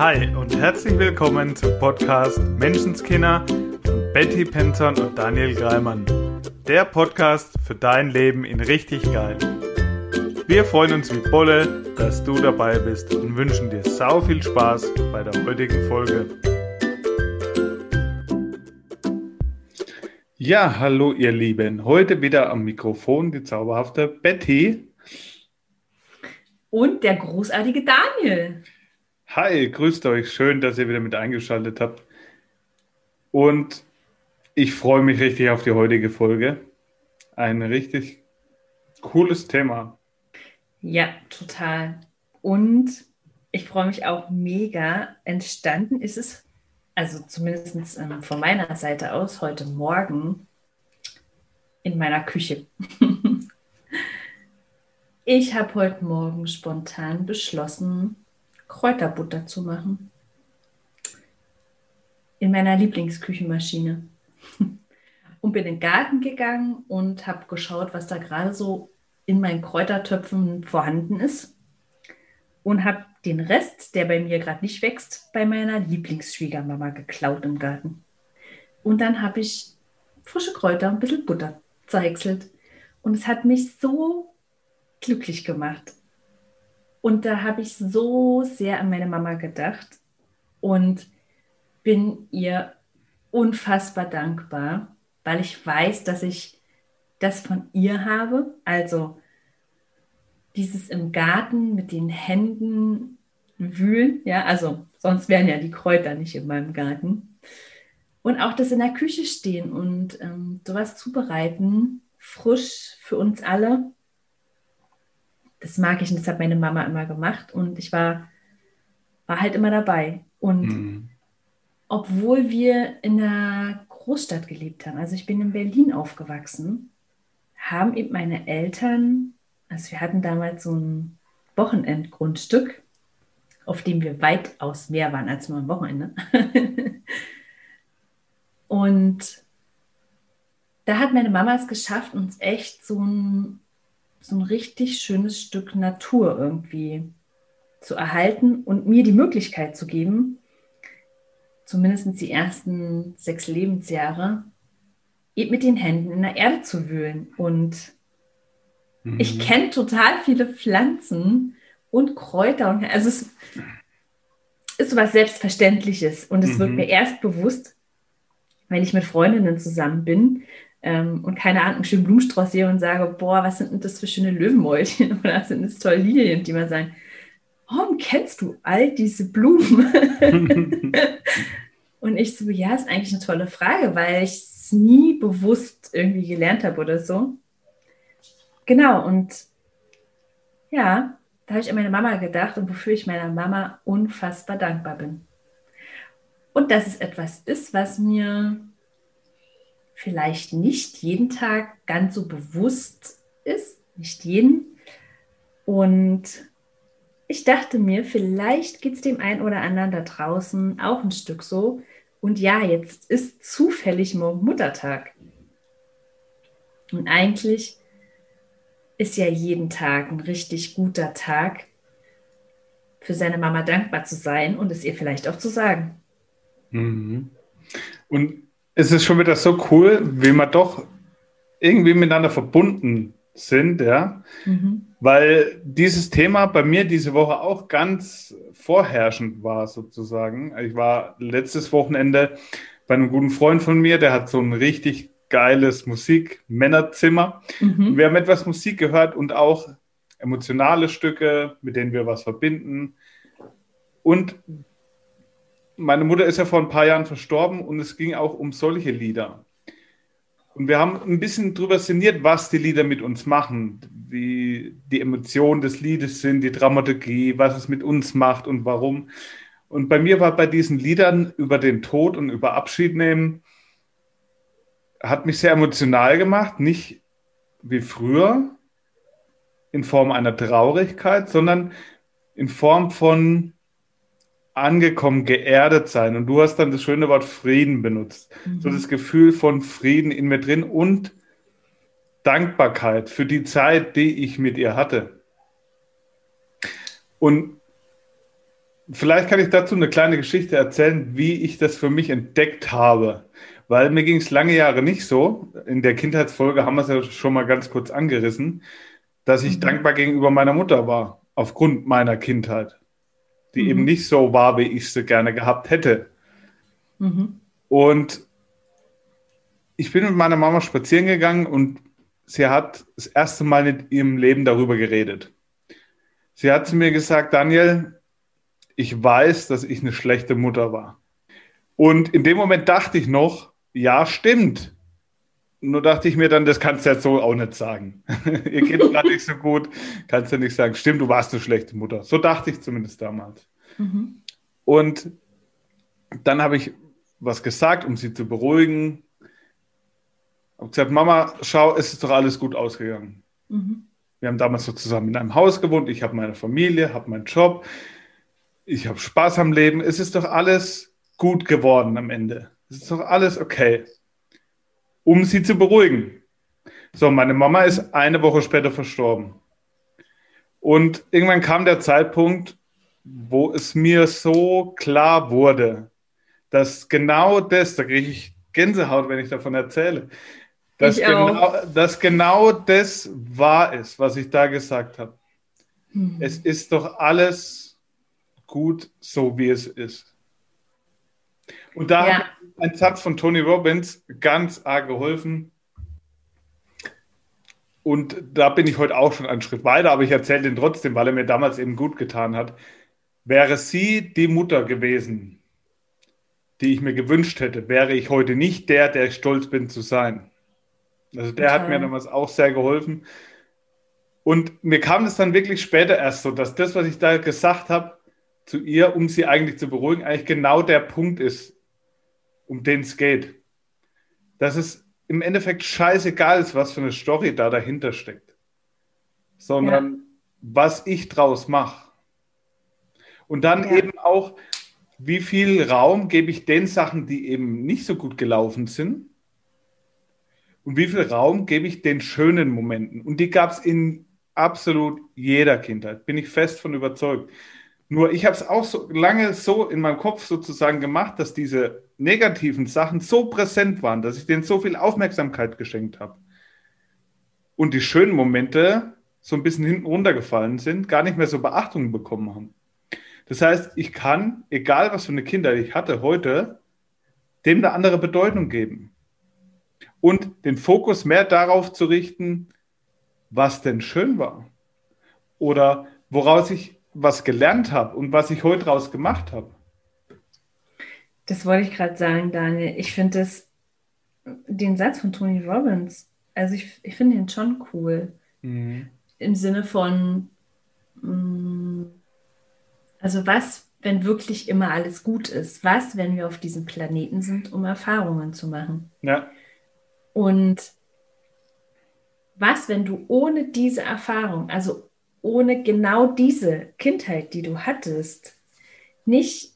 Hi und herzlich willkommen zum Podcast Menschenskinder von Betty Penton und Daniel Greimann. Der Podcast für dein Leben in richtig geil. Wir freuen uns wie Bolle, dass du dabei bist und wünschen dir sau viel Spaß bei der heutigen Folge. Ja, hallo ihr Lieben. Heute wieder am Mikrofon die zauberhafte Betty. Und der großartige Daniel. Hi, grüßt euch. Schön, dass ihr wieder mit eingeschaltet habt. Und ich freue mich richtig auf die heutige Folge. Ein richtig cooles Thema. Ja, total. Und ich freue mich auch mega. Entstanden ist es, also zumindest ähm, von meiner Seite aus, heute Morgen in meiner Küche. ich habe heute Morgen spontan beschlossen, Kräuterbutter zu machen. In meiner Lieblingsküchenmaschine. Und bin in den Garten gegangen und habe geschaut, was da gerade so in meinen Kräutertöpfen vorhanden ist. Und habe den Rest, der bei mir gerade nicht wächst, bei meiner Lieblingsschwiegermama geklaut im Garten. Und dann habe ich frische Kräuter, ein bisschen Butter zerhäckselt. Und es hat mich so glücklich gemacht. Und da habe ich so sehr an meine Mama gedacht und bin ihr unfassbar dankbar, weil ich weiß, dass ich das von ihr habe. Also dieses im Garten mit den Händen wühlen, ja, also sonst wären ja die Kräuter nicht in meinem Garten. Und auch das in der Küche stehen und ähm, sowas zubereiten, frisch für uns alle, das mag ich und das hat meine Mama immer gemacht und ich war, war halt immer dabei. Und mhm. obwohl wir in einer Großstadt gelebt haben, also ich bin in Berlin aufgewachsen, haben eben meine Eltern, also wir hatten damals so ein Wochenendgrundstück, auf dem wir weitaus mehr waren als nur am Wochenende. und da hat meine Mama es geschafft, uns echt so ein so ein richtig schönes Stück Natur irgendwie zu erhalten und mir die Möglichkeit zu geben, zumindest die ersten sechs Lebensjahre, eben mit den Händen in der Erde zu wühlen. Und mhm. ich kenne total viele Pflanzen und Kräuter. Und, also es ist so was Selbstverständliches. Und es mhm. wird mir erst bewusst, wenn ich mit Freundinnen zusammen bin, ähm, und keine Ahnung, einen schönen Blumenstrauß sehe und sage, boah, was sind denn das für schöne Löwenmäulchen oder was sind das tolle Lilien, die man sagen, warum kennst du all diese Blumen? und ich so, ja, ist eigentlich eine tolle Frage, weil ich es nie bewusst irgendwie gelernt habe oder so. Genau, und ja, da habe ich an meine Mama gedacht und wofür ich meiner Mama unfassbar dankbar bin. Und dass es etwas ist, was mir vielleicht nicht jeden Tag ganz so bewusst ist, nicht jeden. Und ich dachte mir, vielleicht geht es dem einen oder anderen da draußen auch ein Stück so. Und ja, jetzt ist zufällig morgen Muttertag. Und eigentlich ist ja jeden Tag ein richtig guter Tag, für seine Mama dankbar zu sein und es ihr vielleicht auch zu sagen. Mhm. Und es ist schon wieder so cool, wie wir doch irgendwie miteinander verbunden sind, ja. Mhm. Weil dieses Thema bei mir diese Woche auch ganz vorherrschend war, sozusagen. Ich war letztes Wochenende bei einem guten Freund von mir, der hat so ein richtig geiles Musik-Männerzimmer. Mhm. Wir haben etwas Musik gehört und auch emotionale Stücke, mit denen wir was verbinden. Und meine Mutter ist ja vor ein paar Jahren verstorben und es ging auch um solche Lieder. Und wir haben ein bisschen drüber sinniert, was die Lieder mit uns machen, wie die Emotionen des Liedes sind, die Dramaturgie, was es mit uns macht und warum. Und bei mir war bei diesen Liedern über den Tod und über Abschied nehmen, hat mich sehr emotional gemacht, nicht wie früher in Form einer Traurigkeit, sondern in Form von angekommen, geerdet sein. Und du hast dann das schöne Wort Frieden benutzt. Mhm. So das Gefühl von Frieden in mir drin und Dankbarkeit für die Zeit, die ich mit ihr hatte. Und vielleicht kann ich dazu eine kleine Geschichte erzählen, wie ich das für mich entdeckt habe. Weil mir ging es lange Jahre nicht so. In der Kindheitsfolge haben wir es ja schon mal ganz kurz angerissen, dass ich mhm. dankbar gegenüber meiner Mutter war, aufgrund meiner Kindheit, die mhm. eben nicht so war, wie ich sie gerne gehabt hätte. Mhm. Und ich bin mit meiner Mama spazieren gegangen und sie hat das erste Mal in ihrem Leben darüber geredet. Sie hat zu mir gesagt, Daniel, ich weiß, dass ich eine schlechte Mutter war. Und in dem Moment dachte ich noch, ja, stimmt. Nur dachte ich mir dann, das kannst du jetzt so auch nicht sagen. Ihr geht gerade nicht so gut, kannst du nicht sagen, stimmt, du warst eine schlechte Mutter. So dachte ich zumindest damals. Mhm. Und dann habe ich was gesagt, um sie zu beruhigen habe gesagt, Mama, schau, es ist doch alles gut ausgegangen. Mhm. Wir haben damals so zusammen in einem Haus gewohnt. Ich habe meine Familie, habe meinen Job. Ich habe Spaß am Leben. Es ist doch alles gut geworden am Ende. Es ist doch alles okay. Um sie zu beruhigen. So, meine Mama ist eine Woche später verstorben. Und irgendwann kam der Zeitpunkt, wo es mir so klar wurde, dass genau das, da kriege ich Gänsehaut, wenn ich davon erzähle, dass, genau, dass genau das wahr ist, was ich da gesagt habe. Mhm. Es ist doch alles gut, so wie es ist. Und da ja. Ein Satz von Tony Robbins ganz arg geholfen. Und da bin ich heute auch schon einen Schritt weiter, aber ich erzähle den trotzdem, weil er mir damals eben gut getan hat. Wäre sie die Mutter gewesen, die ich mir gewünscht hätte, wäre ich heute nicht der, der ich stolz bin zu sein. Also der Total. hat mir damals auch sehr geholfen. Und mir kam es dann wirklich später erst so, dass das, was ich da gesagt habe, zu ihr, um sie eigentlich zu beruhigen, eigentlich genau der Punkt ist, um den es geht. Dass es im Endeffekt scheißegal ist, was für eine Story da dahinter steckt, sondern ja. was ich draus mache. Und dann ja. eben auch, wie viel Raum gebe ich den Sachen, die eben nicht so gut gelaufen sind, und wie viel Raum gebe ich den schönen Momenten? Und die gab es in absolut jeder Kindheit, bin ich fest von überzeugt. Nur ich habe es auch so lange so in meinem Kopf sozusagen gemacht, dass diese negativen Sachen so präsent waren, dass ich denen so viel Aufmerksamkeit geschenkt habe. Und die schönen Momente so ein bisschen hinten runtergefallen sind, gar nicht mehr so Beachtung bekommen haben. Das heißt, ich kann, egal was für eine Kindheit ich hatte heute, dem eine andere Bedeutung geben und den Fokus mehr darauf zu richten, was denn schön war oder woraus ich was gelernt habe und was ich heute daraus gemacht habe. Das wollte ich gerade sagen, Daniel. Ich finde den Satz von Tony Robbins, also ich, ich finde den schon cool. Mhm. Im Sinne von, mm, also was, wenn wirklich immer alles gut ist? Was, wenn wir auf diesem Planeten sind, um Erfahrungen zu machen? Ja. Und was, wenn du ohne diese Erfahrung, also ohne genau diese Kindheit, die du hattest, nicht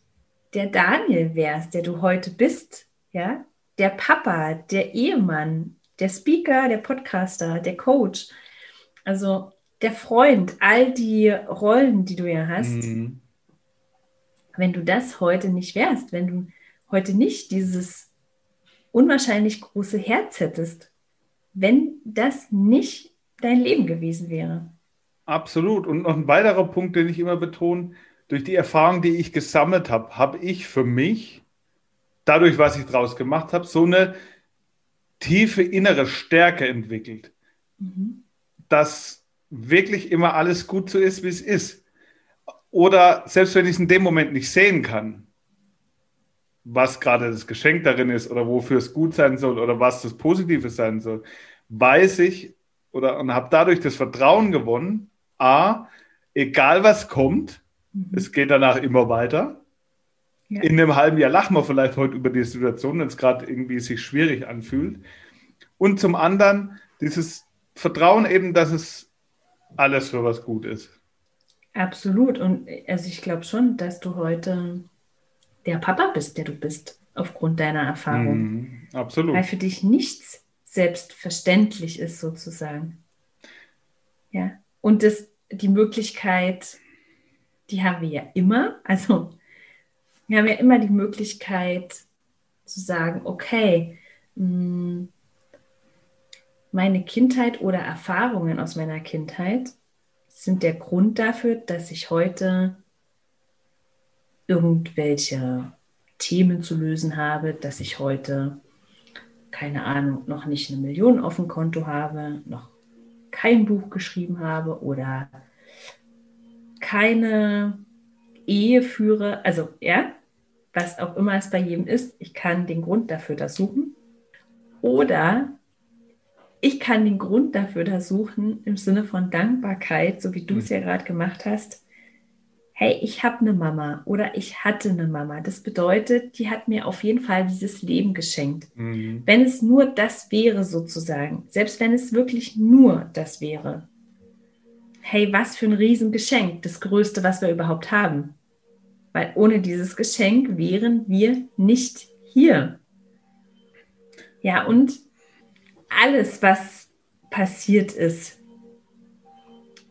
der Daniel wärst, der du heute bist, ja, der Papa, der Ehemann, der Speaker, der Podcaster, der Coach, also der Freund, all die Rollen, die du ja hast, mhm. wenn du das heute nicht wärst, wenn du heute nicht dieses unwahrscheinlich große Herz hättest, wenn das nicht dein Leben gewesen wäre. Absolut. Und noch ein weiterer Punkt, den ich immer betone, durch die Erfahrung, die ich gesammelt habe, habe ich für mich, dadurch, was ich daraus gemacht habe, so eine tiefe innere Stärke entwickelt, mhm. dass wirklich immer alles gut so ist, wie es ist. Oder selbst wenn ich es in dem Moment nicht sehen kann, was gerade das Geschenk darin ist oder wofür es gut sein soll oder was das Positive sein soll, weiß ich oder und habe dadurch das Vertrauen gewonnen, a, egal was kommt, mhm. es geht danach immer weiter. Ja. In einem halben Jahr lachen wir vielleicht heute über die Situation, wenn es gerade irgendwie sich schwierig anfühlt. Und zum anderen dieses Vertrauen eben, dass es alles für was gut ist. Absolut. Und also ich glaube schon, dass du heute der Papa bist, der du bist, aufgrund deiner Erfahrung. Mm, absolut. Weil für dich nichts selbstverständlich ist, sozusagen. Ja. Und das, die Möglichkeit, die haben wir ja immer. Also wir haben ja immer die Möglichkeit zu sagen, okay, hm, meine Kindheit oder Erfahrungen aus meiner Kindheit sind der Grund dafür, dass ich heute irgendwelche Themen zu lösen habe, dass ich heute, keine Ahnung, noch nicht eine Million auf dem Konto habe, noch kein Buch geschrieben habe oder keine Ehe führe, also ja, was auch immer es bei jedem ist, ich kann den Grund dafür da suchen. Oder ich kann den Grund dafür da suchen im Sinne von Dankbarkeit, so wie du es ja mhm. gerade gemacht hast. Hey, ich habe eine Mama oder ich hatte eine Mama. Das bedeutet, die hat mir auf jeden Fall dieses Leben geschenkt. Mhm. Wenn es nur das wäre, sozusagen, selbst wenn es wirklich nur das wäre. Hey, was für ein Riesengeschenk, das Größte, was wir überhaupt haben. Weil ohne dieses Geschenk wären wir nicht hier. Ja, und alles, was passiert ist,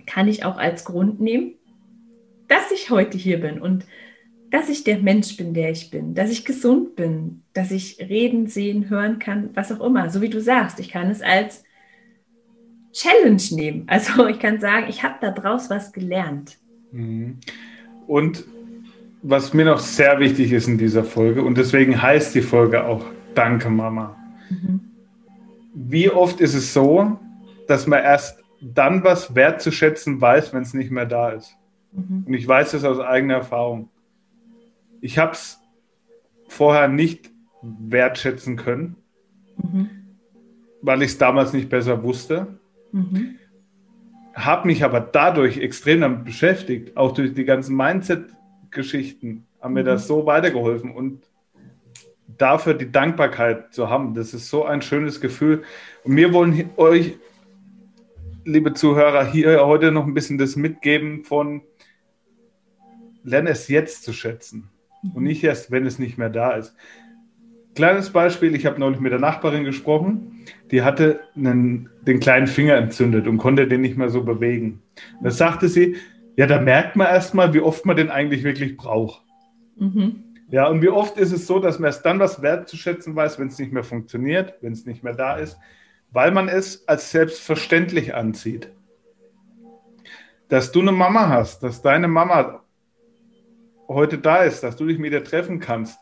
kann ich auch als Grund nehmen, dass ich heute hier bin und dass ich der Mensch bin, der ich bin, dass ich gesund bin, dass ich reden, sehen, hören kann, was auch immer. So wie du sagst, ich kann es als Challenge nehmen. Also ich kann sagen, ich habe da draus was gelernt. Mhm. Und was mir noch sehr wichtig ist in dieser Folge, und deswegen heißt die Folge auch Danke, Mama. Mhm. Wie oft ist es so, dass man erst dann was wertzuschätzen weiß, wenn es nicht mehr da ist? Mhm. Und ich weiß das aus eigener Erfahrung. Ich habe es vorher nicht wertschätzen können, mhm. weil ich es damals nicht besser wusste. Mhm. Habe mich aber dadurch extrem damit beschäftigt, auch durch die ganzen Mindset-Geschichten haben mir das mhm. so weitergeholfen und dafür die Dankbarkeit zu haben, das ist so ein schönes Gefühl. Und wir wollen euch, liebe Zuhörer, hier heute noch ein bisschen das mitgeben von lerne es jetzt zu schätzen und nicht erst, wenn es nicht mehr da ist. Kleines Beispiel, ich habe neulich mit der Nachbarin gesprochen, die hatte einen, den kleinen Finger entzündet und konnte den nicht mehr so bewegen. Da sagte sie, ja, da merkt man erstmal, wie oft man den eigentlich wirklich braucht. Mhm. Ja, und wie oft ist es so, dass man erst dann was wertzuschätzen weiß, wenn es nicht mehr funktioniert, wenn es nicht mehr da ist, weil man es als selbstverständlich ansieht. Dass du eine Mama hast, dass deine Mama heute da ist, dass du dich mit ihr treffen kannst,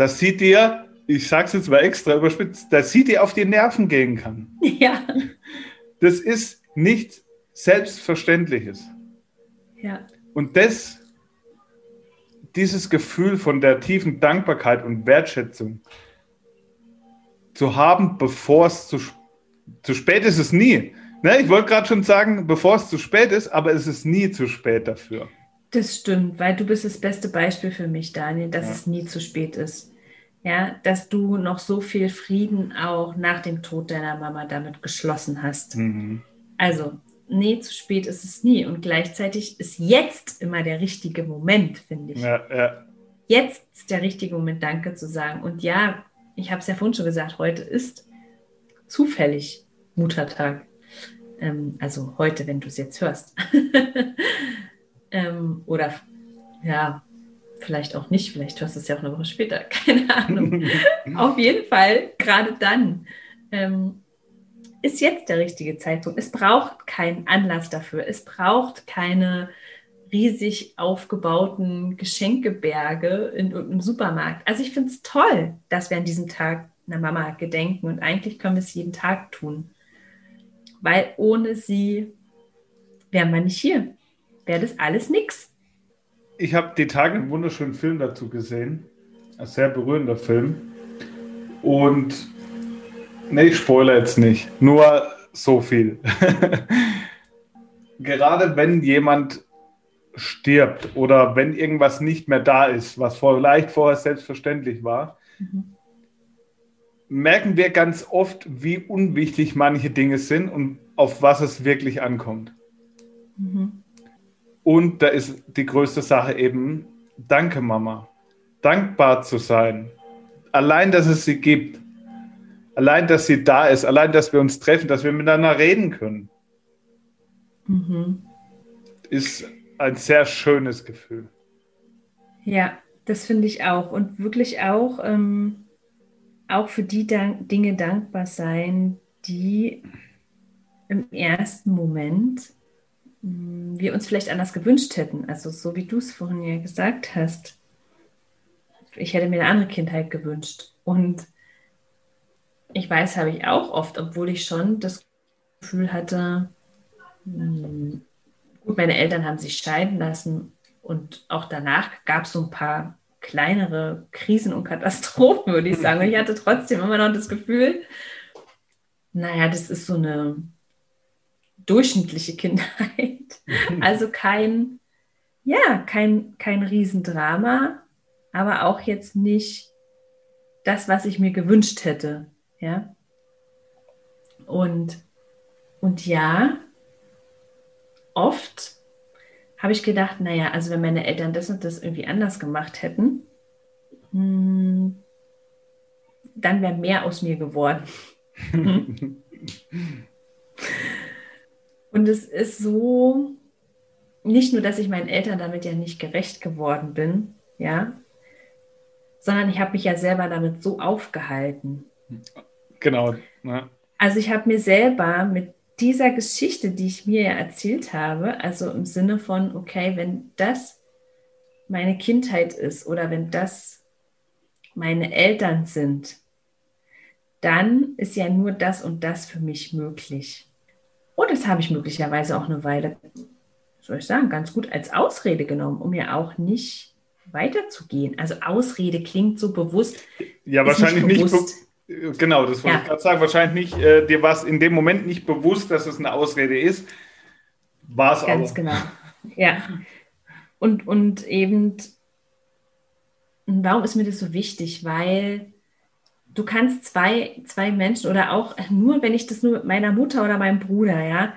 das sieht dir, ich sage es jetzt mal extra überspitzt, dass sie dir auf die Nerven gehen kann. Ja. Das ist nichts Selbstverständliches. Ja. Und das, dieses Gefühl von der tiefen Dankbarkeit und Wertschätzung zu haben, bevor es zu, zu spät ist, ist es nie. Ne, ich wollte gerade schon sagen, bevor es zu spät ist, aber es ist nie zu spät dafür. Das stimmt, weil du bist das beste Beispiel für mich, Daniel, dass ja. es nie zu spät ist. Ja, dass du noch so viel Frieden auch nach dem Tod deiner Mama damit geschlossen hast. Mhm. Also, nee, zu spät ist es nie. Und gleichzeitig ist jetzt immer der richtige Moment, finde ich. Ja, ja. Jetzt ist der richtige Moment, Danke zu sagen. Und ja, ich habe es ja vorhin schon gesagt, heute ist zufällig Muttertag. Ähm, also heute, wenn du es jetzt hörst. Ähm, oder ja, vielleicht auch nicht, vielleicht hörst du es ja auch eine Woche später, keine Ahnung. Auf jeden Fall, gerade dann ähm, ist jetzt der richtige Zeitpunkt. Es braucht keinen Anlass dafür. Es braucht keine riesig aufgebauten Geschenkeberge in irgendeinem Supermarkt. Also ich finde es toll, dass wir an diesem Tag einer Mama gedenken und eigentlich können wir es jeden Tag tun, weil ohne sie wären wir nicht hier wäre das alles nix. Ich habe die Tage einen wunderschönen Film dazu gesehen. Ein sehr berührender Film. Und ne, ich spoilere jetzt nicht. Nur so viel. Gerade wenn jemand stirbt oder wenn irgendwas nicht mehr da ist, was vielleicht vorher selbstverständlich war, mhm. merken wir ganz oft, wie unwichtig manche Dinge sind und auf was es wirklich ankommt. Mhm. Und da ist die größte Sache eben, danke Mama, dankbar zu sein. Allein, dass es sie gibt. Allein, dass sie da ist. Allein, dass wir uns treffen, dass wir miteinander reden können. Mhm. Ist ein sehr schönes Gefühl. Ja, das finde ich auch. Und wirklich auch, ähm, auch für die Dank Dinge dankbar sein, die im ersten Moment wir uns vielleicht anders gewünscht hätten. Also so wie du es vorhin ja gesagt hast. Ich hätte mir eine andere Kindheit gewünscht. Und ich weiß, habe ich auch oft, obwohl ich schon das Gefühl hatte, mh, gut, meine Eltern haben sich scheiden lassen und auch danach gab es so ein paar kleinere Krisen und Katastrophen, würde ich sagen. Und ich hatte trotzdem immer noch das Gefühl, naja, das ist so eine durchschnittliche Kindheit. Also kein, ja, kein, kein Riesendrama, aber auch jetzt nicht das, was ich mir gewünscht hätte. Ja. Und, und ja, oft habe ich gedacht, naja, also wenn meine Eltern das und das irgendwie anders gemacht hätten, hm, dann wäre mehr aus mir geworden. und es ist so, nicht nur, dass ich meinen Eltern damit ja nicht gerecht geworden bin, ja, sondern ich habe mich ja selber damit so aufgehalten. Genau. Ja. Also ich habe mir selber mit dieser Geschichte, die ich mir ja erzählt habe, also im Sinne von, okay, wenn das meine Kindheit ist oder wenn das meine Eltern sind, dann ist ja nur das und das für mich möglich. Und das habe ich möglicherweise auch eine Weile, soll ich sagen, ganz gut als Ausrede genommen, um ja auch nicht weiterzugehen. Also Ausrede klingt so bewusst. Ja, wahrscheinlich nicht, bewusst. nicht Genau, das wollte ja. ich gerade sagen. Wahrscheinlich nicht, äh, dir war es in dem Moment nicht bewusst, dass es eine Ausrede ist. War es aber. Ganz genau. Ja. Und, und eben, warum ist mir das so wichtig? Weil du kannst zwei, zwei Menschen oder auch nur, wenn ich das nur mit meiner Mutter oder meinem Bruder, ja,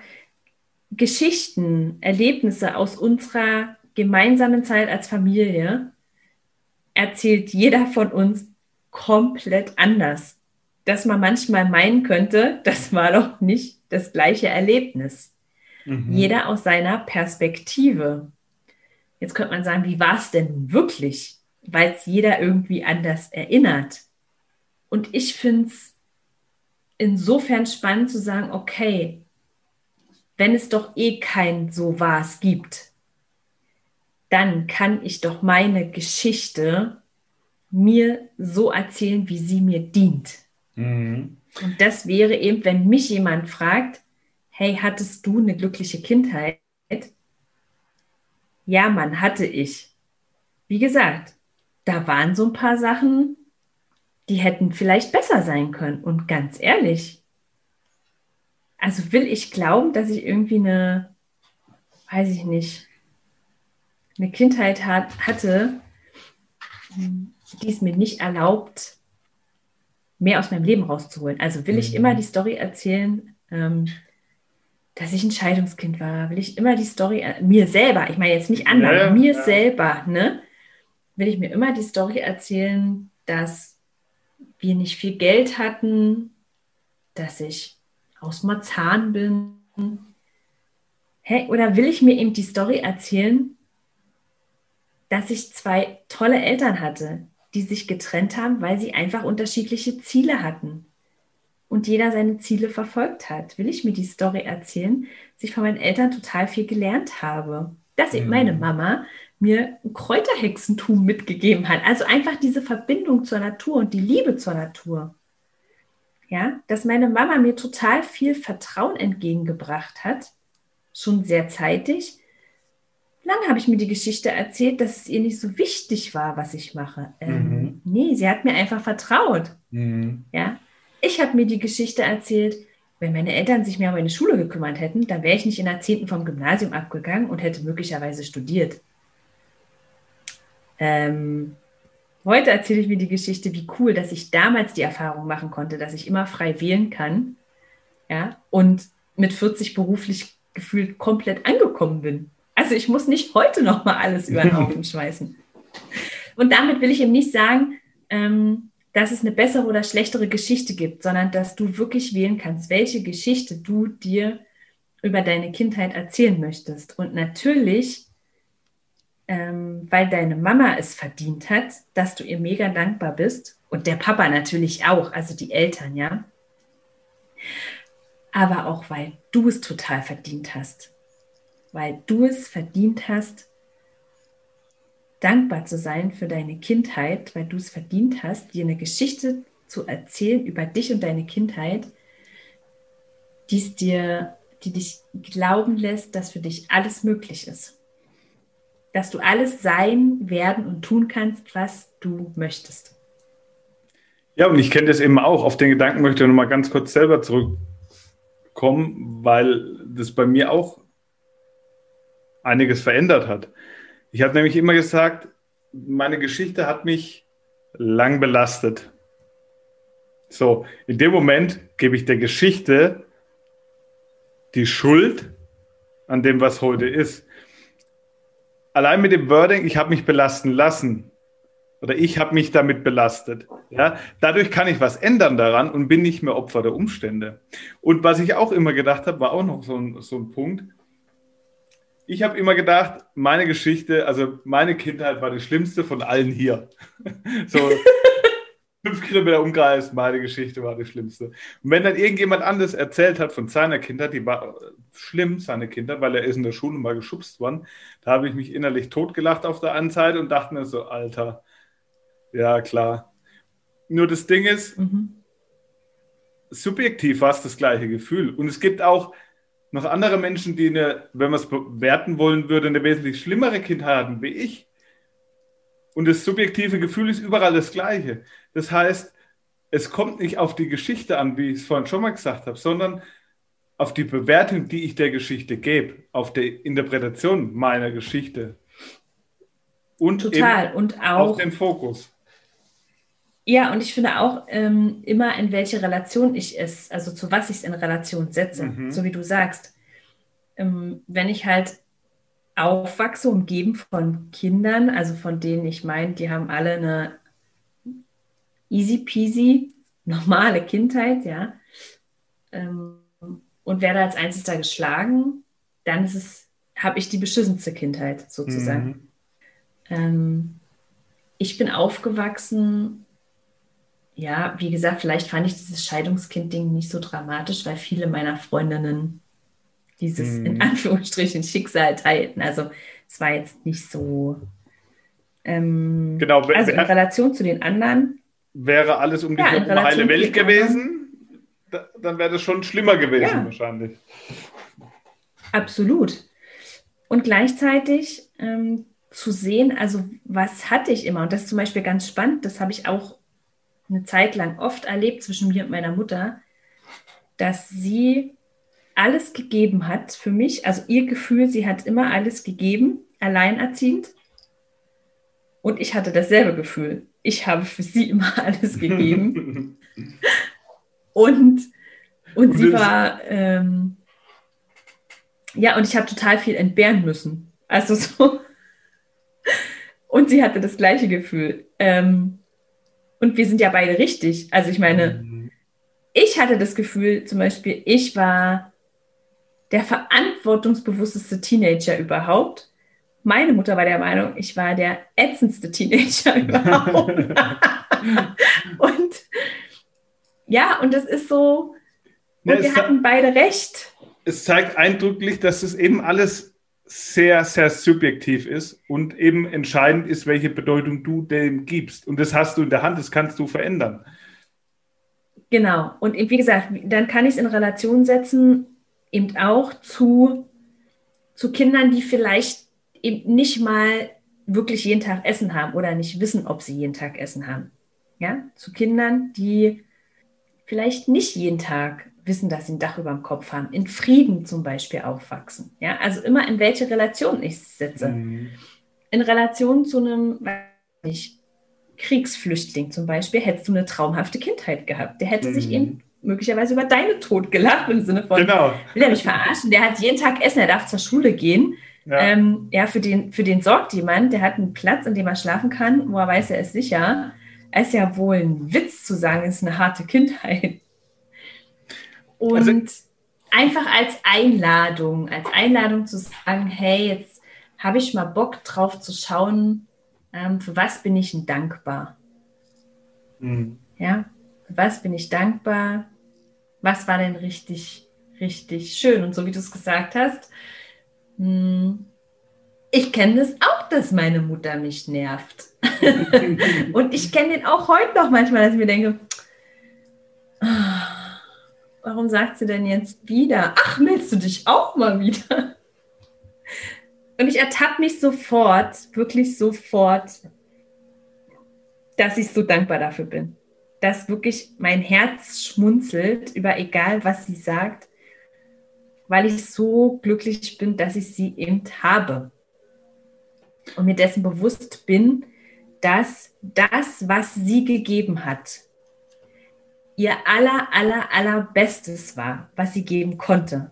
Geschichten, Erlebnisse aus unserer gemeinsamen Zeit als Familie erzählt jeder von uns komplett anders dass man manchmal meinen könnte, das war doch nicht das gleiche Erlebnis. Mhm. Jeder aus seiner Perspektive. Jetzt könnte man sagen, wie war es denn wirklich? Weil es jeder irgendwie anders erinnert. Und ich finde es insofern spannend zu sagen, okay, wenn es doch eh kein so war es gibt, dann kann ich doch meine Geschichte mir so erzählen, wie sie mir dient. Mhm. Und das wäre eben, wenn mich jemand fragt, hey, hattest du eine glückliche Kindheit? Ja, Mann, hatte ich. Wie gesagt, da waren so ein paar Sachen, die hätten vielleicht besser sein können. Und ganz ehrlich, also will ich glauben, dass ich irgendwie eine, weiß ich nicht, eine Kindheit hat, hatte, die es mir nicht erlaubt, mehr aus meinem Leben rauszuholen. Also will ich mhm. immer die Story erzählen, ähm, dass ich ein Scheidungskind war. Will ich immer die Story, äh, mir selber, ich meine jetzt nicht anderen, ja, mir ja. selber, ne? Will ich mir immer die Story erzählen, dass wir nicht viel Geld hatten, dass ich aus Marzahn bin. Hey, oder will ich mir eben die Story erzählen, dass ich zwei tolle Eltern hatte, die sich getrennt haben, weil sie einfach unterschiedliche Ziele hatten und jeder seine Ziele verfolgt hat. Will ich mir die Story erzählen, dass ich von meinen Eltern total viel gelernt habe. Dass eben meine mhm. Mama mir ein Kräuterhexentum mitgegeben hat. Also einfach diese Verbindung zur Natur und die Liebe zur Natur. Ja, dass meine Mama mir total viel Vertrauen entgegengebracht hat, schon sehr zeitig, lange habe ich mir die Geschichte erzählt, dass es ihr nicht so wichtig war, was ich mache. Ähm, mhm. Nee, sie hat mir einfach vertraut. Mhm. Ja, ich habe mir die Geschichte erzählt, wenn meine Eltern sich mehr um meine Schule gekümmert hätten, dann wäre ich nicht in der 10. vom Gymnasium abgegangen und hätte möglicherweise studiert. Ähm, heute erzähle ich mir die Geschichte, wie cool, dass ich damals die Erfahrung machen konnte, dass ich immer frei wählen kann. Ja, und mit 40 beruflich gefühlt komplett angekommen bin. Also ich muss nicht heute noch mal alles über den Haufen schmeißen. Und damit will ich eben nicht sagen, ähm, dass es eine bessere oder schlechtere Geschichte gibt, sondern dass du wirklich wählen kannst, welche Geschichte du dir über deine Kindheit erzählen möchtest. Und natürlich ähm, weil deine Mama es verdient hat, dass du ihr mega dankbar bist und der Papa natürlich auch, also die Eltern, ja. Aber auch weil du es total verdient hast. Weil du es verdient hast, dankbar zu sein für deine Kindheit, weil du es verdient hast, dir eine Geschichte zu erzählen über dich und deine Kindheit, die dir, die dich glauben lässt, dass für dich alles möglich ist. Dass du alles sein, werden und tun kannst, was du möchtest. Ja, und ich kenne das eben auch. Auf den Gedanken möchte ich noch mal ganz kurz selber zurückkommen, weil das bei mir auch einiges verändert hat. Ich habe nämlich immer gesagt, meine Geschichte hat mich lang belastet. So, in dem Moment gebe ich der Geschichte die Schuld an dem, was heute ist. Allein mit dem Wording, ich habe mich belasten lassen oder ich habe mich damit belastet. Ja, dadurch kann ich was ändern daran und bin nicht mehr Opfer der Umstände. Und was ich auch immer gedacht habe, war auch noch so ein, so ein Punkt ich habe immer gedacht, meine Geschichte, also meine Kindheit war die schlimmste von allen hier. so fünf Kilometer Umkreis, meine Geschichte war die schlimmste. Und wenn dann irgendjemand anderes erzählt hat von seiner Kindheit, die war schlimm, seine Kindheit, weil er ist in der Schule mal geschubst worden, da habe ich mich innerlich totgelacht auf der einen Seite und dachte mir so, Alter, ja klar. Nur das Ding ist, mhm. subjektiv war es das gleiche Gefühl. Und es gibt auch noch andere Menschen, die eine, wenn man es bewerten wollen würde, eine wesentlich schlimmere Kindheit hatten wie ich. Und das subjektive Gefühl ist überall das gleiche. Das heißt, es kommt nicht auf die Geschichte an, wie ich es vorhin schon mal gesagt habe, sondern auf die Bewertung, die ich der Geschichte gebe, auf die Interpretation meiner Geschichte. Und Total. und auch auf den Fokus. Ja, und ich finde auch ähm, immer, in welche Relation ich es, also zu was ich es in Relation setze, mhm. so wie du sagst. Ähm, wenn ich halt aufwachse, umgeben von Kindern, also von denen ich meine, die haben alle eine easy peasy, normale Kindheit, ja, ähm, und werde als Einziger geschlagen, dann ist es, habe ich die beschissenste Kindheit sozusagen. Mhm. Ähm, ich bin aufgewachsen ja, wie gesagt, vielleicht fand ich dieses Scheidungskind-Ding nicht so dramatisch, weil viele meiner Freundinnen dieses mhm. in Anführungsstrichen Schicksal teilten. Also es war jetzt nicht so. Ähm, genau, also in Relation zu den anderen. Wäre alles um die ja, heile Welt gewesen, da, dann wäre das schon schlimmer gewesen ja. wahrscheinlich. Absolut. Und gleichzeitig ähm, zu sehen, also was hatte ich immer, und das ist zum Beispiel ganz spannend, das habe ich auch eine Zeit lang oft erlebt zwischen mir und meiner Mutter, dass sie alles gegeben hat für mich. Also ihr Gefühl, sie hat immer alles gegeben, alleinerziehend. Und ich hatte dasselbe Gefühl. Ich habe für sie immer alles gegeben. und, und sie war, ähm, ja, und ich habe total viel entbehren müssen. Also so. Und sie hatte das gleiche Gefühl. Ähm, und wir sind ja beide richtig. Also ich meine, mhm. ich hatte das Gefühl, zum Beispiel, ich war der verantwortungsbewussteste Teenager überhaupt. Meine Mutter war der Meinung, ich war der ätzendste Teenager überhaupt. und ja, und das ist so, und ja, wir hatten beide recht. Es zeigt eindrücklich, dass es eben alles sehr, sehr subjektiv ist und eben entscheidend ist, welche Bedeutung du dem gibst. Und das hast du in der Hand, das kannst du verändern. Genau. Und wie gesagt, dann kann ich es in Relation setzen, eben auch zu, zu Kindern, die vielleicht eben nicht mal wirklich jeden Tag Essen haben oder nicht wissen, ob sie jeden Tag Essen haben. Ja, zu Kindern, die vielleicht nicht jeden Tag wissen, dass sie ein Dach über dem Kopf haben, in Frieden zum Beispiel aufwachsen. Ja, also immer in welche Relation ich sitze. Mhm. In Relation zu einem nicht, Kriegsflüchtling zum Beispiel hättest du eine traumhafte Kindheit gehabt. Der hätte mhm. sich eben möglicherweise über deine Tod gelacht im Sinne von, genau. will er mich verarschen? Der hat jeden Tag Essen, er darf zur Schule gehen. Ja. Ähm, ja, für den, für den sorgt jemand, der hat einen Platz, in dem er schlafen kann, wo er weiß, er ist sicher. Es ist ja wohl ein Witz zu sagen, es ist eine harte Kindheit. Und also, einfach als Einladung, als Einladung zu sagen, hey, jetzt habe ich mal Bock drauf zu schauen, ähm, für was bin ich denn dankbar? Mhm. Ja, für was bin ich dankbar? Was war denn richtig, richtig schön? Und so wie du es gesagt hast, hm, ich kenne das auch, dass meine Mutter mich nervt. und ich kenne den auch heute noch manchmal, dass ich mir denke, ah, warum sagt sie denn jetzt wieder? Ach, meldest du dich auch mal wieder? Und ich ertappe mich sofort, wirklich sofort, dass ich so dankbar dafür bin. Dass wirklich mein Herz schmunzelt über egal, was sie sagt, weil ich so glücklich bin, dass ich sie eben habe. Und mir dessen bewusst bin, dass das, was sie gegeben hat, ihr aller, aller, allerbestes war, was sie geben konnte.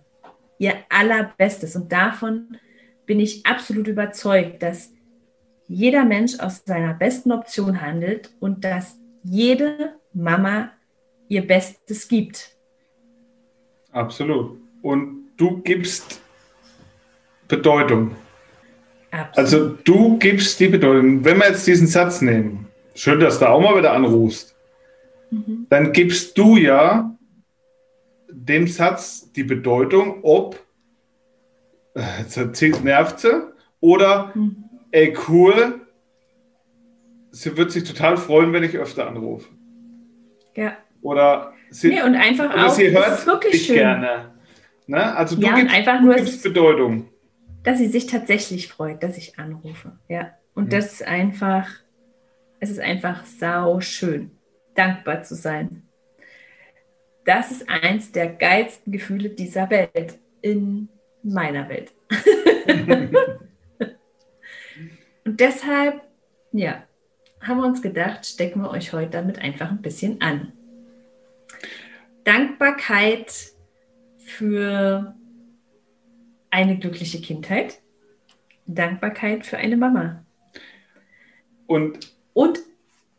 Ihr allerbestes. Und davon bin ich absolut überzeugt, dass jeder Mensch aus seiner besten Option handelt und dass jede Mama ihr Bestes gibt. Absolut. Und du gibst Bedeutung. Absolut. Also du gibst die Bedeutung. Wenn wir jetzt diesen Satz nehmen, schön, dass du auch mal wieder anrufst, mhm. dann gibst du ja dem Satz die Bedeutung, ob jetzt nervt sie. Oder, mhm. ey, cool, sie wird sich total freuen, wenn ich öfter anrufe. Ja. Oder sie, nee, und einfach oder auch, sie hört wirklich schön. gerne. Ne? Also du ja, gibst, einfach nur, gibst Bedeutung. Dass sie sich tatsächlich freut, dass ich anrufe. Ja. Und mhm. das ist einfach, es ist einfach sau schön, dankbar zu sein. Das ist eins der geilsten Gefühle dieser Welt in meiner Welt. und deshalb, ja, haben wir uns gedacht, stecken wir euch heute damit einfach ein bisschen an. Dankbarkeit für eine glückliche Kindheit, Dankbarkeit für eine Mama. Und, und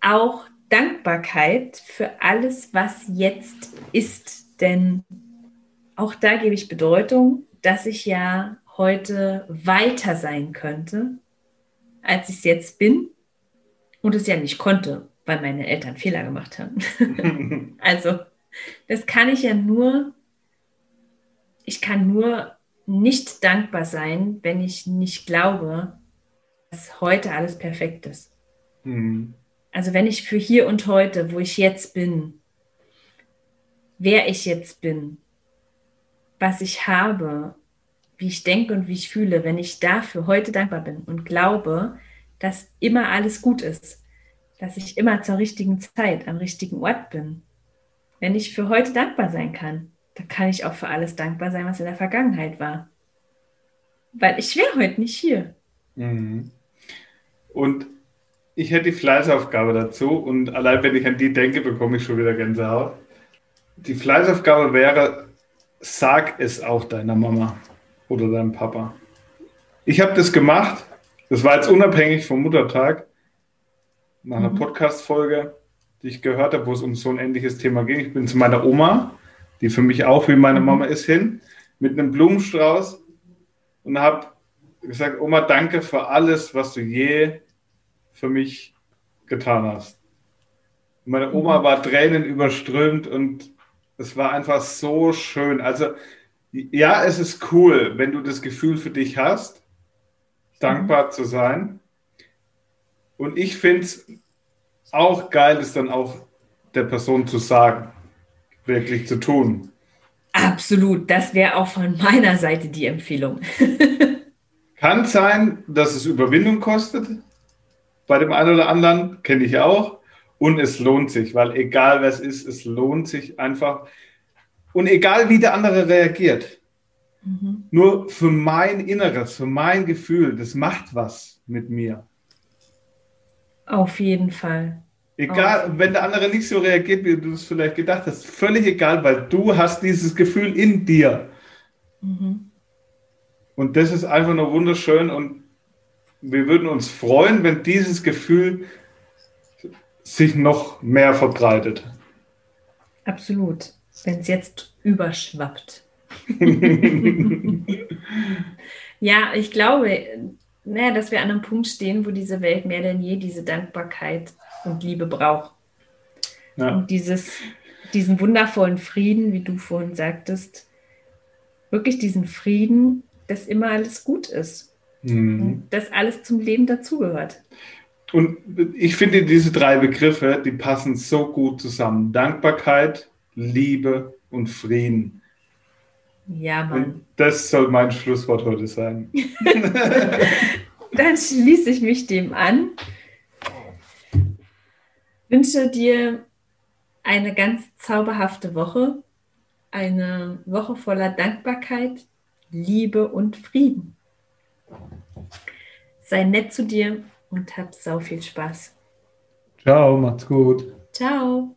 auch Dankbarkeit für alles, was jetzt ist. Denn auch da gebe ich Bedeutung dass ich ja heute weiter sein könnte, als ich es jetzt bin und es ja nicht konnte, weil meine Eltern Fehler gemacht haben. also, das kann ich ja nur, ich kann nur nicht dankbar sein, wenn ich nicht glaube, dass heute alles perfekt ist. Mhm. Also wenn ich für hier und heute, wo ich jetzt bin, wer ich jetzt bin, was ich habe, wie ich denke und wie ich fühle, wenn ich dafür heute dankbar bin und glaube, dass immer alles gut ist, dass ich immer zur richtigen Zeit am richtigen Ort bin. Wenn ich für heute dankbar sein kann, dann kann ich auch für alles dankbar sein, was in der Vergangenheit war. Weil ich wäre heute nicht hier. Mhm. Und ich hätte die Fleißaufgabe dazu und allein wenn ich an die denke, bekomme ich schon wieder Gänsehaut. Die Fleißaufgabe wäre, sag es auch deiner Mama oder deinem Papa. Ich habe das gemacht. Das war jetzt unabhängig vom Muttertag. Nach einer mhm. Podcast-Folge, die ich gehört habe, wo es um so ein ähnliches Thema ging. Ich bin zu meiner Oma, die für mich auch wie meine mhm. Mama ist, hin, mit einem Blumenstrauß und habe gesagt, Oma, danke für alles, was du je für mich getan hast. meine Oma mhm. war Tränen überströmt und es war einfach so schön. Also ja, es ist cool, wenn du das Gefühl für dich hast, dankbar zu sein. Und ich finde es auch geil, es dann auch der Person zu sagen, wirklich zu tun. Absolut, das wäre auch von meiner Seite die Empfehlung. Kann sein, dass es Überwindung kostet. Bei dem einen oder anderen kenne ich auch. Und es lohnt sich, weil egal was ist, es lohnt sich einfach. Und egal wie der andere reagiert, mhm. nur für mein Inneres, für mein Gefühl, das macht was mit mir. Auf jeden Fall. Egal, Auf wenn der andere nicht so reagiert, wie du es vielleicht gedacht hast, völlig egal, weil du hast dieses Gefühl in dir. Mhm. Und das ist einfach nur wunderschön und wir würden uns freuen, wenn dieses Gefühl sich noch mehr verbreitet. Absolut. Wenn es jetzt überschwappt. ja, ich glaube, naja, dass wir an einem Punkt stehen, wo diese Welt mehr denn je diese Dankbarkeit und Liebe braucht. Ja. Und dieses, diesen wundervollen Frieden, wie du vorhin sagtest, wirklich diesen Frieden, dass immer alles gut ist. Mhm. dass alles zum Leben dazugehört. Und ich finde, diese drei Begriffe, die passen so gut zusammen. Dankbarkeit, Liebe und Frieden. Ja, Mann. Und das soll mein Schlusswort heute sein. Dann schließe ich mich dem an. Wünsche dir eine ganz zauberhafte Woche. Eine Woche voller Dankbarkeit, Liebe und Frieden. Sei nett zu dir und hab sau viel Spaß. Ciao, macht's gut. Ciao.